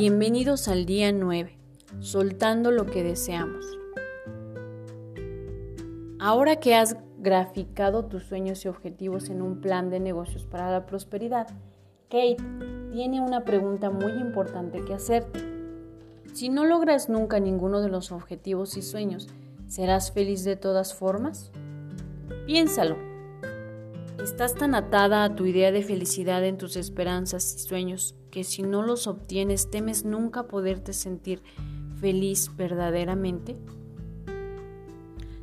Bienvenidos al día 9, soltando lo que deseamos. Ahora que has graficado tus sueños y objetivos en un plan de negocios para la prosperidad, Kate tiene una pregunta muy importante que hacerte. Si no logras nunca ninguno de los objetivos y sueños, ¿serás feliz de todas formas? Piénsalo. Estás tan atada a tu idea de felicidad en tus esperanzas y sueños que si no los obtienes temes nunca poderte sentir feliz verdaderamente?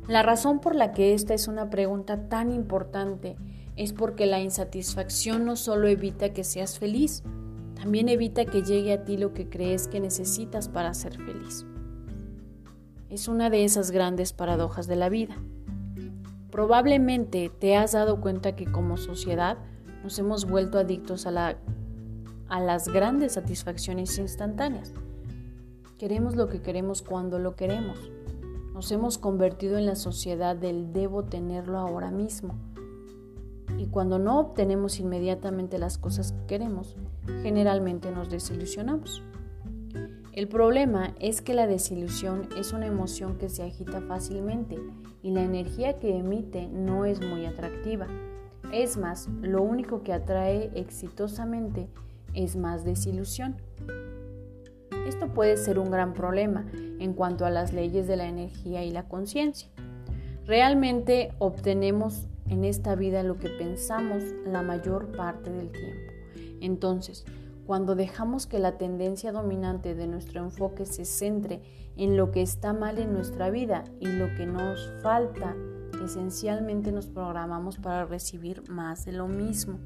La razón por la que esta es una pregunta tan importante es porque la insatisfacción no solo evita que seas feliz, también evita que llegue a ti lo que crees que necesitas para ser feliz. Es una de esas grandes paradojas de la vida. Probablemente te has dado cuenta que como sociedad nos hemos vuelto adictos a, a las grandes satisfacciones instantáneas. Queremos lo que queremos cuando lo queremos. Nos hemos convertido en la sociedad del debo tenerlo ahora mismo. Y cuando no obtenemos inmediatamente las cosas que queremos, generalmente nos desilusionamos. El problema es que la desilusión es una emoción que se agita fácilmente y la energía que emite no es muy atractiva. Es más, lo único que atrae exitosamente es más desilusión. Esto puede ser un gran problema en cuanto a las leyes de la energía y la conciencia. Realmente obtenemos en esta vida lo que pensamos la mayor parte del tiempo. Entonces, cuando dejamos que la tendencia dominante de nuestro enfoque se centre en lo que está mal en nuestra vida y lo que nos falta, esencialmente nos programamos para recibir más de lo mismo.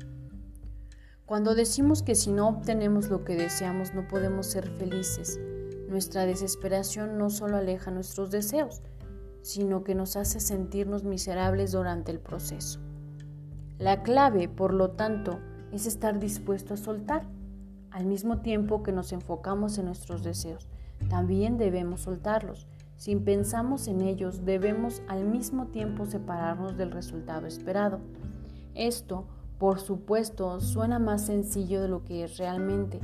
Cuando decimos que si no obtenemos lo que deseamos no podemos ser felices, nuestra desesperación no solo aleja nuestros deseos, sino que nos hace sentirnos miserables durante el proceso. La clave, por lo tanto, es estar dispuesto a soltar al mismo tiempo que nos enfocamos en nuestros deseos, también debemos soltarlos. Si pensamos en ellos, debemos al mismo tiempo separarnos del resultado esperado. Esto, por supuesto, suena más sencillo de lo que es realmente.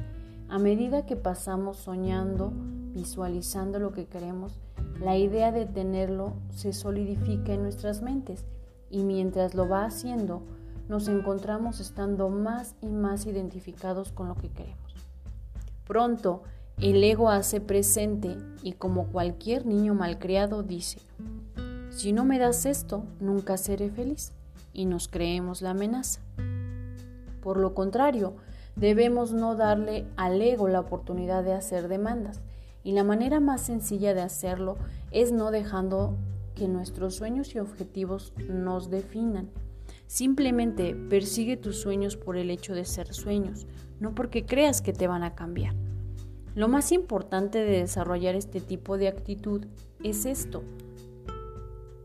A medida que pasamos soñando, visualizando lo que queremos, la idea de tenerlo se solidifica en nuestras mentes y mientras lo va haciendo, nos encontramos estando más y más identificados con lo que queremos. Pronto, el ego hace presente y como cualquier niño malcriado dice, si no me das esto, nunca seré feliz, y nos creemos la amenaza. Por lo contrario, debemos no darle al ego la oportunidad de hacer demandas, y la manera más sencilla de hacerlo es no dejando que nuestros sueños y objetivos nos definan Simplemente persigue tus sueños por el hecho de ser sueños, no porque creas que te van a cambiar. Lo más importante de desarrollar este tipo de actitud es esto.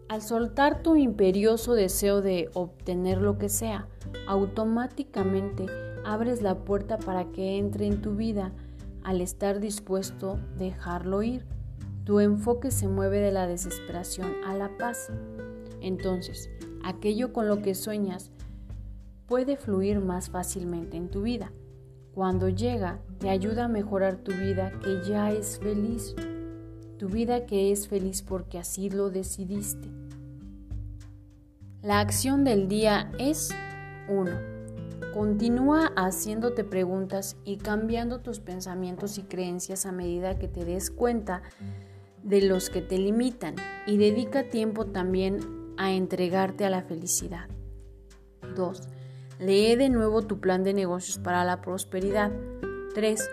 Al soltar tu imperioso deseo de obtener lo que sea, automáticamente abres la puerta para que entre en tu vida al estar dispuesto a dejarlo ir. Tu enfoque se mueve de la desesperación a la paz. Entonces, aquello con lo que sueñas puede fluir más fácilmente en tu vida. Cuando llega, te ayuda a mejorar tu vida que ya es feliz, tu vida que es feliz porque así lo decidiste. La acción del día es 1. Continúa haciéndote preguntas y cambiando tus pensamientos y creencias a medida que te des cuenta de los que te limitan y dedica tiempo también a entregarte a la felicidad. 2. Lee de nuevo tu plan de negocios para la prosperidad. 3.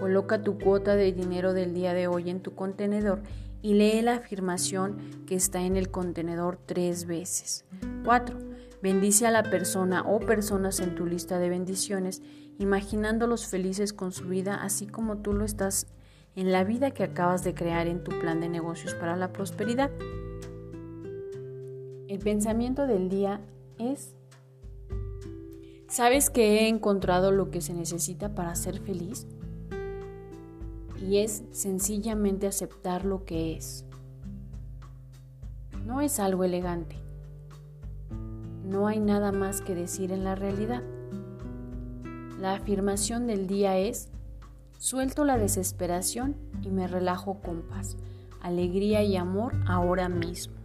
Coloca tu cuota de dinero del día de hoy en tu contenedor y lee la afirmación que está en el contenedor tres veces. 4. Bendice a la persona o personas en tu lista de bendiciones, imaginándolos felices con su vida, así como tú lo estás en la vida que acabas de crear en tu plan de negocios para la prosperidad. El pensamiento del día es, ¿sabes que he encontrado lo que se necesita para ser feliz? Y es sencillamente aceptar lo que es. No es algo elegante. No hay nada más que decir en la realidad. La afirmación del día es, Suelto la desesperación y me relajo con paz, alegría y amor ahora mismo.